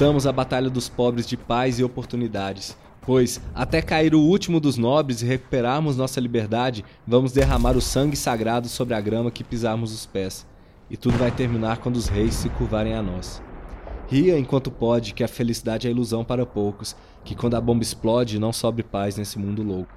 lutamos a batalha dos pobres de paz e oportunidades. Pois, até cair o último dos nobres e recuperarmos nossa liberdade, vamos derramar o sangue sagrado sobre a grama que pisarmos os pés. E tudo vai terminar quando os reis se curvarem a nós. Ria enquanto pode que a felicidade é ilusão para poucos, que quando a bomba explode não sobe paz nesse mundo louco.